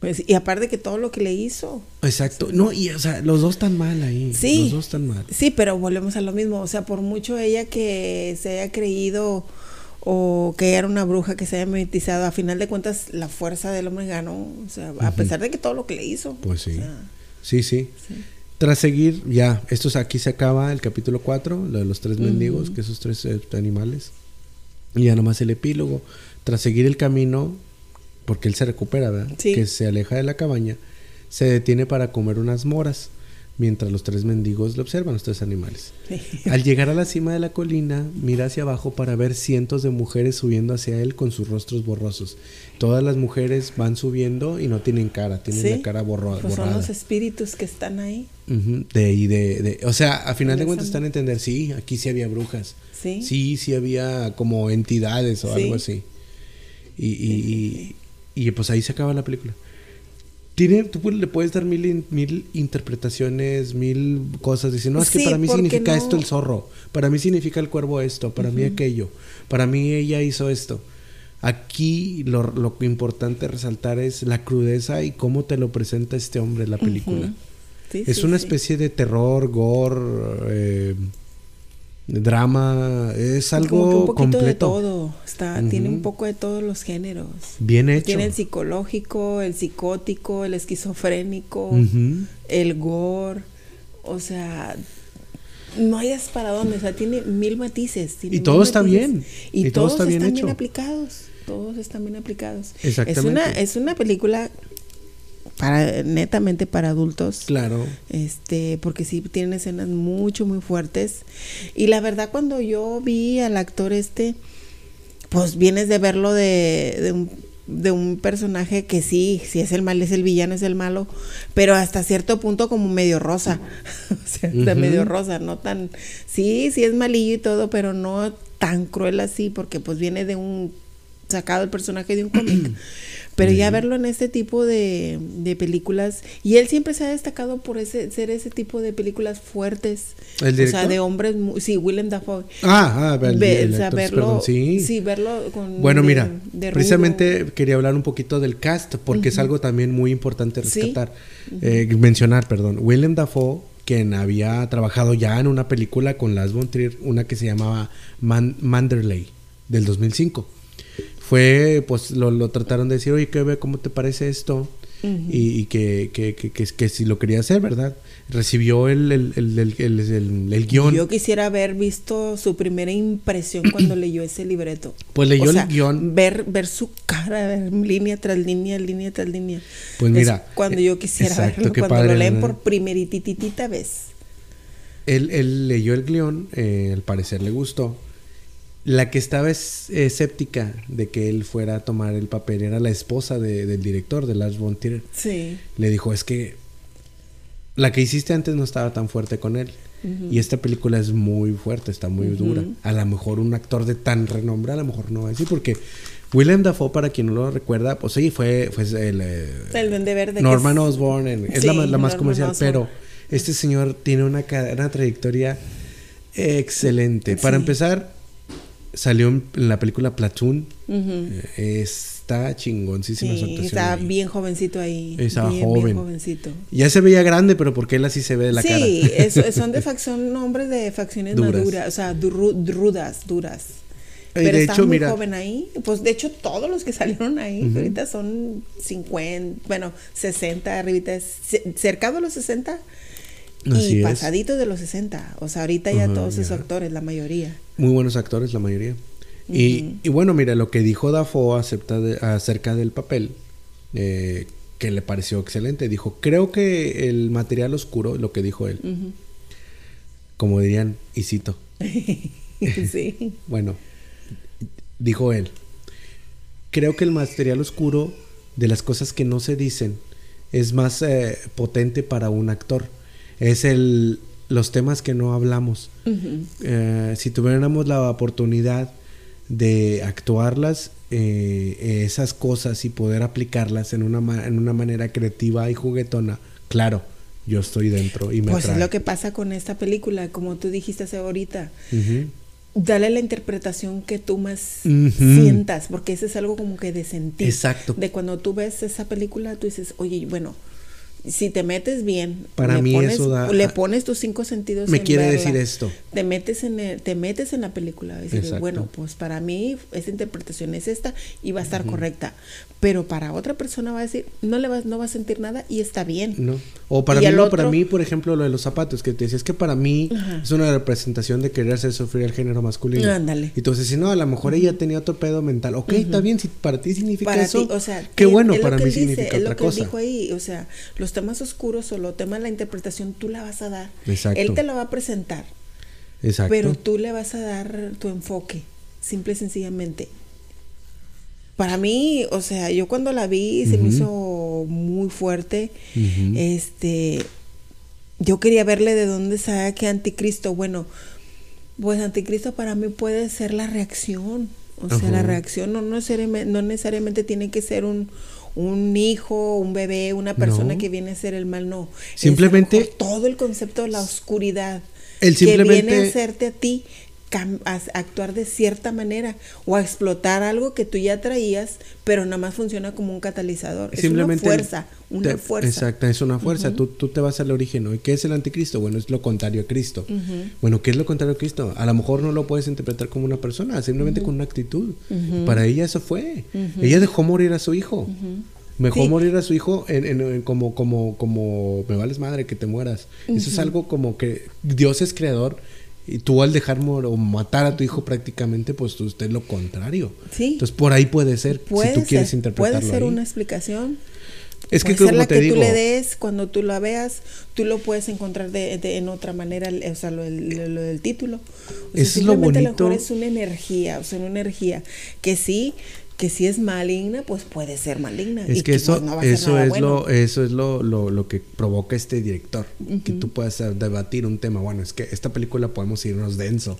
Pues, y aparte que todo lo que le hizo. Exacto. No, y o sea, los dos están mal ahí. Sí. Los dos están mal. Sí, pero volvemos a lo mismo. O sea, por mucho ella que se haya creído o que era una bruja que se haya mimetizado, a final de cuentas la fuerza del hombre ganó. O sea, a pesar de que todo lo que le hizo. Pues sí. sí, sí. Tras seguir, ya, esto aquí se acaba el capítulo 4, lo de los tres mendigos, que esos tres eh, animales. Y ya nomás el epílogo. Tras seguir el camino, porque él se recupera, ¿verdad? Que se aleja de la cabaña, se detiene para comer unas moras, mientras los tres mendigos le observan, los tres animales. Al llegar a la cima de la colina, mira hacia abajo para ver cientos de mujeres subiendo hacia él con sus rostros borrosos. Todas las mujeres van subiendo y no tienen cara, tienen la cara borrosa. Pues son los espíritus que están ahí. de, y de, o sea, a final de cuentas están a entender, sí, aquí sí había brujas. Sí. Sí, sí había como entidades o algo así. Y, y, y, pues ahí se acaba la película. Tiene, tú le puedes dar mil, mil interpretaciones, mil cosas. Diciendo, no, es que para mí significa esto el zorro. Para mí significa el cuervo esto. Para mí aquello. Para mí ella hizo esto. Aquí lo, lo importante resaltar es la crudeza y cómo te lo presenta este hombre en la película. es una especie de terror, gore, eh, drama, es algo un poquito de todo, está, tiene un poco de todos los géneros. Bien hecho. Tiene el psicológico, el psicótico, el esquizofrénico, el gore, o sea, no hay para dónde, o sea, tiene mil matices. y todo está bien. Y, todos está bien están bien aplicados. Todos están bien aplicados. Exactamente. Es una, es una película para netamente para adultos. Claro. Este, porque sí tienen escenas mucho muy fuertes y la verdad cuando yo vi al actor este pues vienes de verlo de, de un de un personaje que sí, si es el mal, es el villano, es el malo, pero hasta cierto punto como medio rosa, o sea, medio rosa, no tan, sí, sí es malillo y todo, pero no tan cruel así, porque pues viene de un, sacado el personaje de un cómic. Pero ya verlo en este tipo de, películas, y él siempre se ha destacado por ese ser ese tipo de películas fuertes, o sea, de hombres, sí, Willem Dafoe. Ah, ah verlo, sí. verlo con... Bueno, mira, precisamente quería hablar un poquito del cast, porque es algo también muy importante rescatar, eh, mencionar, perdón. Willem Dafoe, quien había trabajado ya en una película con Las Trier, una que se llamaba Manderley, del 2005 fue, pues lo, trataron de decir, oye, ¿qué, ve? ¿cómo te parece esto? y, que, que, que, que, si lo quería hacer, ¿verdad? Recibió el, el, el, el, guion. Yo quisiera haber visto su primera impresión cuando leyó ese libreto. Pues leyó el guion. Ver, ver su cara, ver línea tras línea, línea tras línea. Pues mira. cuando yo quisiera verlo, cuando lo leen por primerititita vez. Él, él leyó el guion, eh, al parecer le gustó la que estaba escéptica de que él fuera a tomar el papel era la esposa del director, de Lars von Trier. Sí. Le dijo, es que la que hiciste antes no estaba tan fuerte con él. Y esta película es muy fuerte, está muy dura. A lo mejor un actor de tan renombre, a lo mejor no va a decir, porque Willem Dafoe, para quien no lo recuerda, pues sí, fue, fue el... Eh, el Verde. Norman Osborn, es la, más comercial, pero este señor tiene una, una trayectoria excelente. Para empezar, Salió en la película Platoon. Eh, está chingoncísima sí, Está bien jovencito ahí. Estaba bien, joven. Bien jovencito. Ya se veía grande, pero porque él así se ve de la cara. Sí, son de facción, hombres de facciones maduras, o sea, duras, duras. Pero de está hecho, muy joven ahí. Pues de hecho, todos los que salieron ahí ahorita son 50, bueno, 60, arribita, cercado a los 60 y pasadito de los 60. O sea, ahorita ya todos esos actores, la mayoría. Muy buenos actores, la mayoría. y, bueno, mira, lo que dijo Dafoe acepta acerca del papel, eh, que le pareció excelente. Dijo, creo que el material oscuro, lo que dijo él, como dirían, y cito. sí. bueno, dijo él, creo que el material oscuro de las cosas que no se dicen es más eh, potente para un actor es el, los temas que no hablamos. Eh, si tuviéramos la oportunidad de actuarlas, eh, esas cosas y poder aplicarlas en una, en una manera creativa y juguetona, claro, yo estoy dentro y me Pues es lo que pasa con esta película, como tú dijiste hace ahorita. Dale la interpretación que tú más sientas, porque eso es algo como que de sentir. Exacto. De cuando tú ves esa película, tú dices, oye, bueno, si te metes bien, para le mí pones, eso da, le pones tus cinco sentidos. Me quiere decir esto. Te metes en te metes en la película. Y dices, bueno, pues para mí esa interpretación es esta y va a estar correcta. Pero para otra persona va a decir, no le va, no va a sentir nada y está bien. No. O para mí, para mí, por ejemplo, lo de los zapatos, que te decía, es que para mí es una representación de querer hacer sufrir al género masculino. Ándale. Y entonces, si no, a lo mejor ella tenía otro pedo mental. Ok, está bien, si para ti significa eso. o sea, qué bueno, para mí significa es otra lo que cosa. dijo ahí, o sea, los temas oscuros o los temas de la interpretación tú la vas a dar. Exacto. Él te lo va a presentar. Exacto. Pero tú le vas a dar tu enfoque, simple y sencillamente. Para mí, o sea, yo cuando la vi se me hizo muy fuerte. Este, yo quería verle de dónde que Anticristo. Bueno, pues Anticristo para mí puede ser la reacción O sea, la reacción no necesariamente, no necesariamente tiene que ser un, un hijo, un bebé, una persona que viene a ser el mal, no. Simplemente todo el concepto de la oscuridad el que viene a hacerte a ti a actuar de cierta manera o a explotar algo que tú ya traías, pero nada más funciona como un catalizador. Es una fuerza, una fuerza. Exacto, es una fuerza. tú, tú, te vas al origen, ¿Y qué es el anticristo? Bueno, es lo contrario a Cristo. Bueno, ¿qué es lo contrario a Cristo? A lo mejor no lo puedes interpretar como una persona, simplemente con una actitud. Para ella eso fue. Ella dejó morir a su hijo. Mejor morir a su hijo en, como, como, como me vales madre que te mueras. Eso es algo como que Dios es creador y tú al dejar o matar a tu hijo prácticamente, pues usted es lo contrario. Sí. Entonces por ahí puede ser, si tú quieres interpretarlo. Puede ser una explicación. Es que como la te que tú le des, cuando tú la veas, tú lo puedes encontrar de, en otra manera, o sea, lo, del título. O sea, es lo bonito. A lo mejor es una energía, o sea, una energía que sí que si es maligna, pues puede ser maligna. Es que, eso, eso, es lo, eso es lo, lo, que provoca este director, que tú puedas debatir un tema. Bueno, es que esta película podemos irnos denso,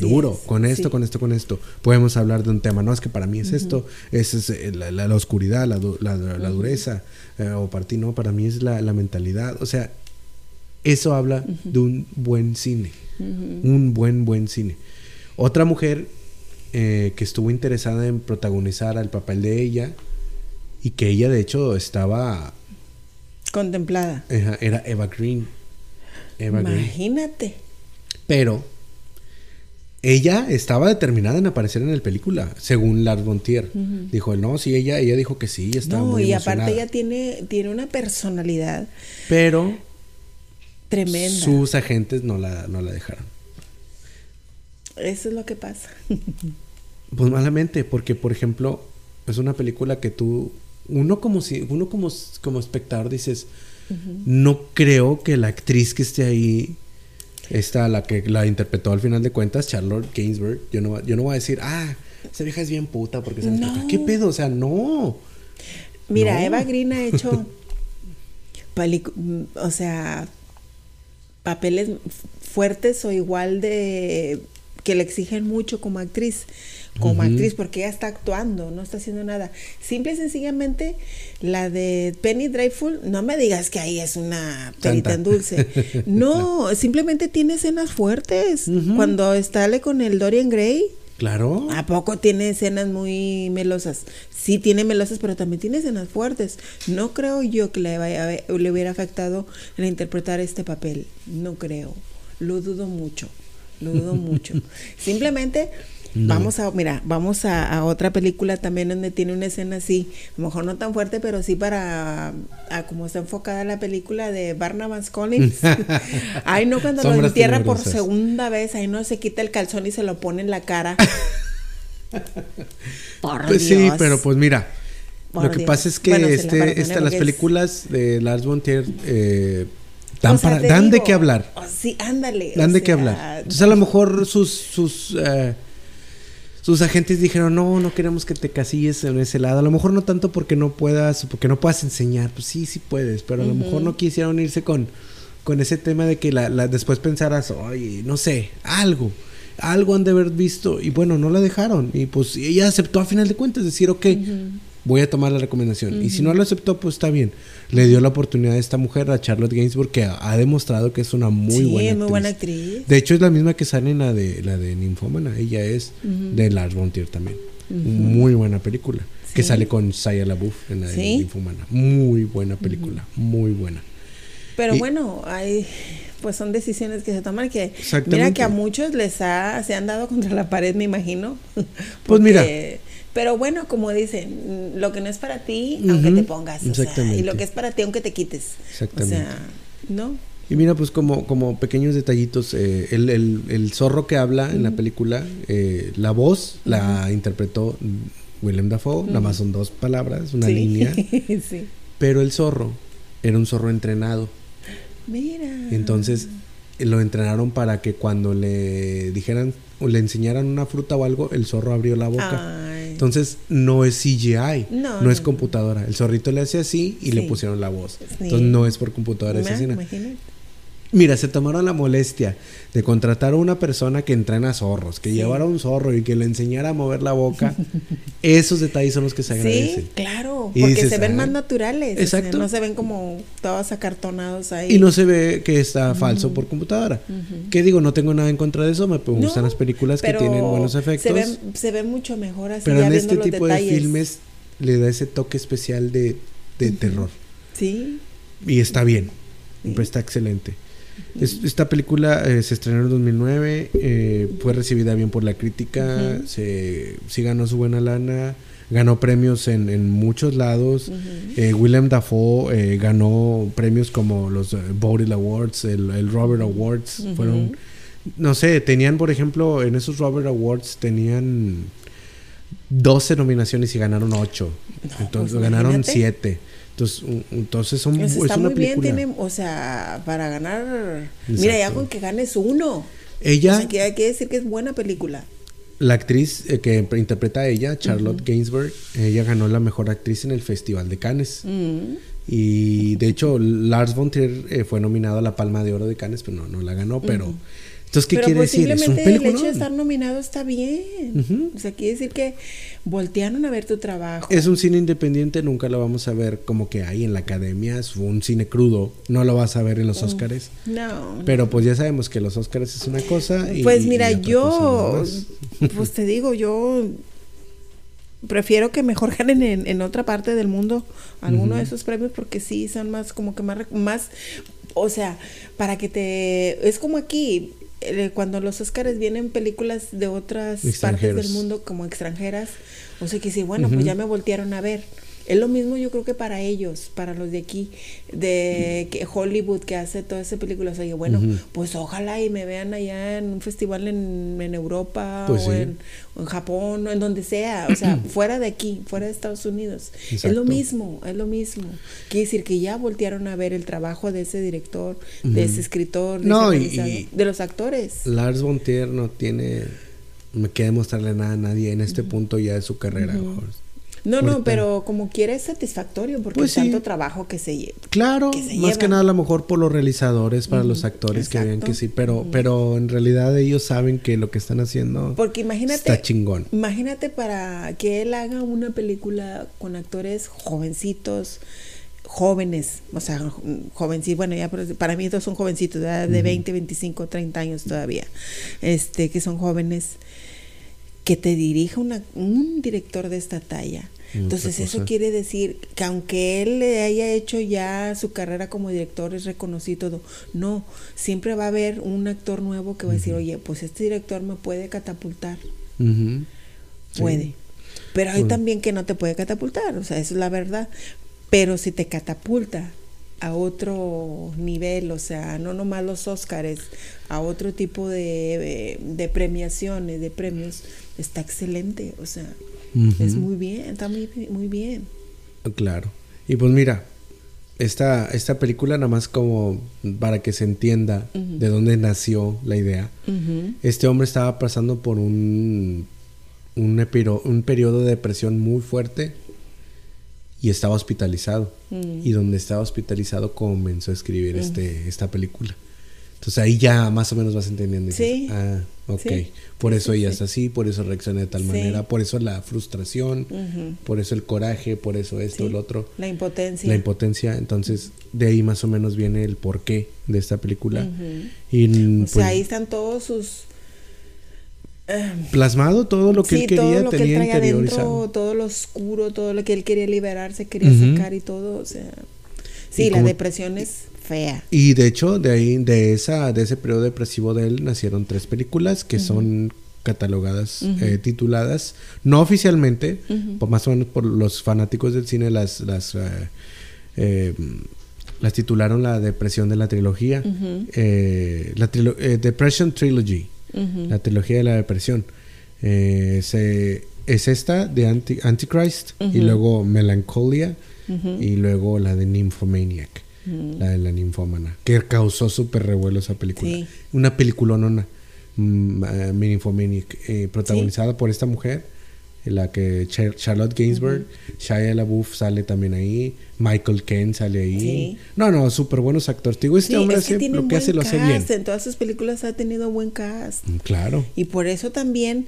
duro, con esto, con esto, con esto. Podemos hablar de un tema, no es que para mí es esto, es, eh, la, oscuridad, la, la, dureza, eh, o para ti no, para mí es la, mentalidad. O sea, eso habla de un buen cine, un buen, buen cine. Otra mujer eh, que estuvo interesada en protagonizar al papel de ella y que ella de hecho estaba contemplada. era Eva Green. Imagínate. Pero ella estaba determinada en aparecer en la película, según Lars von Trier. Dijo, no, sí, ella, ella dijo que sí, estaba no, y aparte ella tiene, tiene una personalidad. Pero tremenda. Sus agentes no la, no la dejaron. Eso es lo que pasa. Pues malamente, porque por ejemplo, es una película que tú, uno como si, uno como, como espectador dices, no creo que la actriz que esté ahí, esta, la que la interpretó al final de cuentas, Charlotte Gainsbourg, yo no, yo no voy a decir, ah, esa vieja es bien puta porque se no. ¿Qué pedo? O sea, no. Mira, Eva Green ha hecho, o sea, papeles fuertes o igual de que le exigen mucho como actriz como actriz porque ella está actuando, no está haciendo nada. Simple y sencillamente la de Penny Dreadful, no me digas que ahí es una perita en dulce. No, simplemente tiene escenas fuertes. Cuando está con el Dorian Gray. Claro. ¿A poco tiene escenas muy melosas? Sí, tiene melosas, pero también tiene escenas fuertes. No creo yo que le, vaya, le hubiera afectado en interpretar este papel. No creo. Lo dudo mucho. Lo dudo mucho. Simplemente Vamos a, mira, vamos a, otra película también donde tiene una escena así, a lo mejor no tan fuerte, pero sí para a, como está enfocada la película de Barnabas Collins. ahí no cuando lo entierra por segunda vez, ahí no se quita el calzón y se lo pone en la cara. pues sí, pero pues mira, lo que pasa es que este, las películas de Lars von Trier eh, dan, para, dan de qué hablar. Oh, sí, ándale. Dan de qué hablar. Entonces a lo mejor sus, sus eh, sus agentes dijeron, no, no queremos que te casilles en ese lado. A lo mejor no tanto porque no puedas, porque no puedas enseñar. Pues sí, sí puedes, pero a lo mejor no quisieron irse con, con ese tema de que la, después pensaras, oye, no sé, algo. Algo han de haber visto. Y bueno, no la dejaron. Y pues ella aceptó a final de cuentas decir, ok, voy a tomar la recomendación. Y si no lo aceptó, pues está bien. Le dio la oportunidad a esta mujer, a Charlotte Gainsbourg, que ha, demostrado que es una muy buena actriz. muy buena actriz. De hecho, es la misma que sale en la de, la de Ninfomana. Ella es de Lars von Trier también. Muy buena película. Que sale con Shia LaBeouf en la de Ninfomana. Muy buena película. Muy buena. Pero bueno, hay pues son decisiones que se toman que mira que a muchos les ha se han dado contra la pared, me imagino. pues mira, pero bueno, como dicen, lo que no es para ti, aunque te pongas. y lo que es para ti, aunque te quites. Exactamente. O sea, ¿no? Y mira, pues como, como pequeños detallitos, eh, el, el, zorro que habla en la película, eh, la voz la interpretó Willem Dafoe, nada más son dos palabras, una línea. sí. Pero el zorro era un zorro entrenado. Mira. Entonces lo entrenaron para que cuando le dijeran o le enseñaran una fruta o algo, el zorro abrió la boca. Entonces no es CGI, no, es computadora. El zorrito le hace así y le pusieron la voz. Entonces no es por computadora esa escena. Mira, se tomaron la molestia de contratar a una persona que entrena zorros, que llevara un zorro y que le enseñara a mover la boca. Esos detalles son los que se agradecen. Sí, claro, Y porque dices, se ven "Ah". más naturales. o sea, Exacto. no se ven como todos acartonados ahí. Y no se ve que está falso por computadora. Que digo, no tengo nada en contra de eso, me gustan No, las películas que tienen buenos Se efectos. se ven mucho mejor así pero ya en viendo este los tipo detalles. de filmes le da ese toque especial de, de terror. Sí. Y está bien. Pues está excelente. Es- esta película eh, se estrenó en 2009, eh, fue recibida bien por la crítica, se, sí ganó su buena lana, ganó premios en, en muchos lados. Eh, Willem Dafoe eh, ganó premios como los eh, Bodil Awards, el, el Robert Awards. Fueron, no sé, tenían, por ejemplo, en esos Robert Awards tenían 12 nominaciones y ganaron 8. Entonces pues, ganaron imagínate. 7. Entonces, entonces son, Pues es está una muy bien, película. tiene, o sea, para ganar. Mira, ya Exacto. con que ganes uno. Ella, O sea, que hay que decir que es buena película. la actriz eh, que interpreta a ella, Charlotte Gainsbourg, ella ganó la mejor actriz en el Festival de Cannes. Mm. Y de hecho, Lars von Trier eh, fue nominado a la Palma de Oro de Cannes, pero no, no la ganó. Pero, entonces, ¿qué Pero quiere pues decir? Es un simplemente el hecho de estar nominado está bien. O sea, quiere decir que voltearon a ver tu trabajo. Es un cine independiente, nunca lo vamos a ver como que hay en la academia, es un cine crudo, no lo vas a ver en los Oscars. No. Pero pues ya sabemos que los Oscars es una cosa. Y, pues mira, yo, pues te digo, yo prefiero que mejor ganen en, en otra parte del mundo alguno de esos premios porque sí son más como que más más o sea para que te es como aquí eh, cuando los Oscars vienen películas de otras partes del mundo como extranjeras o sea que sí bueno pues ya me voltearon a ver es lo mismo yo creo que para ellos, para los de aquí, de que Hollywood que hace todas esas películas. O sea, yo, bueno, pues ojalá y me vean allá en un festival en, en Europa Pues o, sí. en, o en Japón o en donde sea, o sea, fuera de aquí, fuera de Estados Unidos. Es lo mismo, es lo mismo. Quiere decir que ya voltearon a ver el trabajo de ese director, de ese escritor, de, No, ese y- realizador, y- de los actores. Lars von Trier no tiene me que demostrarle nada a nadie en este punto ya de su carrera. No, no, pero como quiera es satisfactorio porque Pues tanto trabajo que se lleva. Claro, que se más que nada a lo mejor por los realizadores, para los actores que vean que sí, pero, pero en realidad ellos saben que lo que están haciendo Porque imagínate, está chingón. imagínate para que él haga una película con actores jovencitos, jóvenes, o sea, jovencitos, bueno, ya para mí todos son jovencitos, ¿verdad? de 20, 25, 30 años todavía, este, que son jóvenes, que te dirija una, un director de esta talla. Entonces eso quiere decir que aunque él le haya hecho ya su carrera como director, es reconocido todo, no, siempre va a haber un actor nuevo que va a decir, oye, pues este director me puede catapultar, puede. Pero hay Bueno. también que no te puede catapultar, o sea, eso es la verdad. Pero si te catapulta a otro nivel, o sea, no nomás los Óscares, a otro tipo de, de, de premiaciones, de premios, está excelente, o sea, Es muy bien, está muy, muy bien. Claro. Y pues mira, esta, esta película nada más como para que se entienda de dónde nació la idea. Este hombre estaba pasando por un, un, un periodo de depresión muy fuerte y estaba hospitalizado. Mm. Y donde estaba hospitalizado comenzó a escribir este, esta película. Entonces ahí ya más o menos vas entendiendo. y dices, Sí. Ah, ok. Sí. Por eso sí, ella sí. es así, por eso reacciona de tal manera, por eso la frustración, por eso el coraje, por eso esto, el otro. La impotencia. La impotencia, entonces de ahí más o menos viene el porqué de esta película. Y O pues, sea, ahí están todos sus... eh, plasmado todo lo que él quería, todo lo que él tenía traía interiorizado. adentro, todo lo oscuro, todo lo que él quería liberarse, quería sacar y todo, o sea... Sí, la depresión es fea. Y de hecho, de ahí, de esa, de ese periodo depresivo de él, nacieron tres películas que son catalogadas, eh, tituladas, no oficialmente, por más o menos por los fanáticos del cine las, las, eh, eh, las titularon la depresión de la trilogía, la trilo- Depression Trilogy, la trilogía de la depresión. Se- es esta de Anti- Antichrist y luego Melancholia y luego la de Nymphomaniac, Mm. la de la ninfómana, que causó súper revuelo esa película. Sí. Una peliculonona, mm, eh, Nymphomaniac, eh, protagonizada por esta mujer, la que Charlotte Gainsbourg, Shia LaBeouf sale también ahí, Michael Caine sale ahí. No, no, súper buenos actores. Digo, este hombre hace, lo que hace lo hace bien. En todas sus películas ha tenido buen cast. Mm, claro. Y por eso también,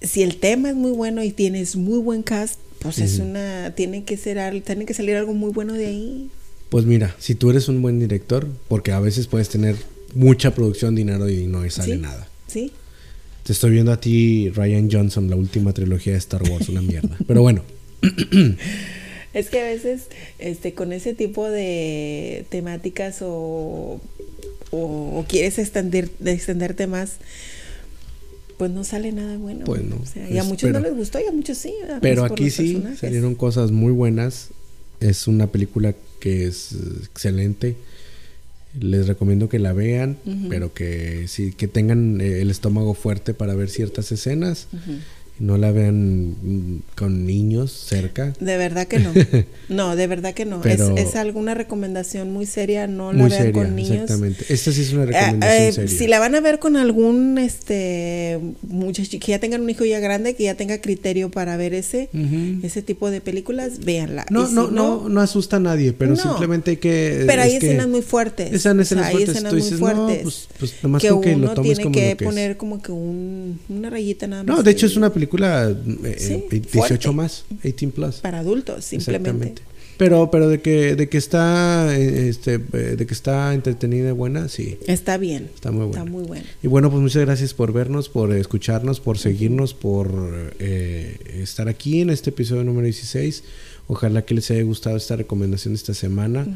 si el tema es muy bueno y tienes muy buen cast, pues es una, tiene que ser, tiene que salir algo muy bueno de ahí. Pues mira, si tú eres un buen director, porque a veces puedes tener mucha producción, dinero y no sale nada. Sí. Te estoy viendo a ti, Ryan Johnson, la última trilogía de Star Wars, una mierda. Pero bueno. es que a veces, este, con ese tipo de temáticas o, o, quieres extender, extenderte más, pues no sale nada bueno. Pues no. y a muchos no les gustó y a muchos sí. Pero aquí sí salieron cosas muy buenas. Es una película que es excelente. Les recomiendo que la vean, pero que sí que tengan eh, el estómago fuerte para ver ciertas escenas no la vean con niños cerca. De verdad que no. No, de verdad que no. es, alguna recomendación muy seria, no la vean con niños. Exactamente. Esta sí es una eh, recomendación eh, seria. Si la van a ver con algún este muchacho que ya tengan un hijo ya grande, que ya tenga criterio para ver ese ese tipo de películas, véanla. No, no, no, no, asusta a nadie, pero simplemente hay que Pero hay escenas muy fuertes. Escenas, hay escenas muy fuertes. pues, pues nomás que que uno tiene que, poner como que un, una rayita nada más. No, de hecho es una película película 18 eh, más, 18 plus. Para adultos, simplemente. Pero, pero de que, de que está, eh, este, eh, de que está entretenida y buena, sí. Está bien. Está muy buena. Está muy buena. Y bueno, pues muchas gracias por vernos, por escucharnos, por seguirnos, por estar aquí en este episodio número 16. Ojalá que les haya gustado esta recomendación de esta semana.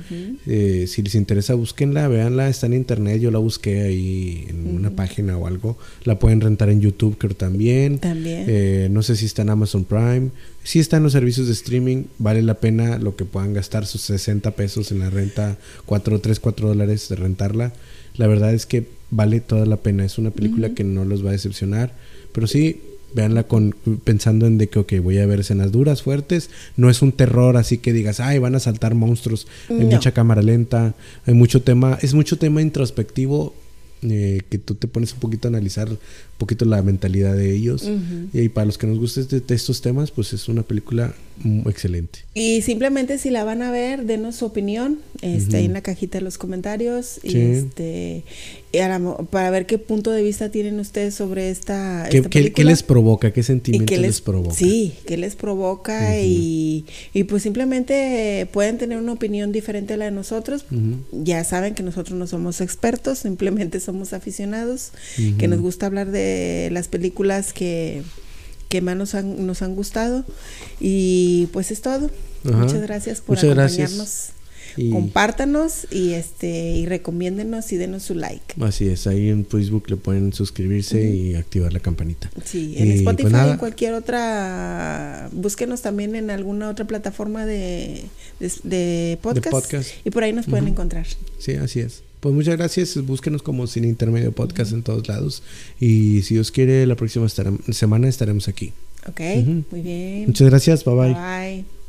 Eh, si les interesa, búsquenla, véanla, está en internet. Yo la busqué ahí en una página o algo. La pueden rentar en YouTube, creo también. También. Eh, no sé si está en Amazon Prime. Si está en los servicios de streaming, vale la pena lo que puedan gastar sus 60 pesos en la renta, 4, 3, 4 dólares de rentarla. La verdad es que vale toda la pena. Es una película que no los va a decepcionar. Pero sí, Veanla con, pensando en de que, ok, voy a ver escenas duras, fuertes. No es un terror así que digas, ay, van a saltar monstruos. Hay mucha cámara lenta, hay mucho tema, es mucho tema introspectivo eh, que tú te pones un poquito a analizar un poquito la mentalidad de ellos. Y, para los que nos gusten de, estos temas, pues es una película excelente. Y simplemente si la van a ver, denos su opinión este, ahí en la cajita de los comentarios. Y este, para ver qué punto de vista tienen ustedes sobre esta, ¿Qué, ¿qué, les provoca? ¿Qué sentimientos les, provoca? Sí, ¿qué les provoca? y, y, pues simplemente pueden tener una opinión diferente a la de nosotros. Ya saben que nosotros no somos expertos, simplemente somos aficionados, que nos gusta hablar de las películas que, que más nos han, nos han gustado. Y pues es todo. Muchas gracias por acompañarnos. Compártanos y este y recomiéndenos y denos su like. Así es, ahí en Facebook le pueden suscribirse y activar la campanita. Sí, en pues Spotify en cualquier otra, búsquenos también en alguna otra plataforma de, de, podcast, y por ahí nos pueden encontrar. Sí, así es. Pues muchas gracias, búsquenos como Sin Intermedio Podcast en todos lados y si Dios quiere la próxima semana estaremos aquí. Ok, muy bien. Muchas gracias, bye bye. Bye.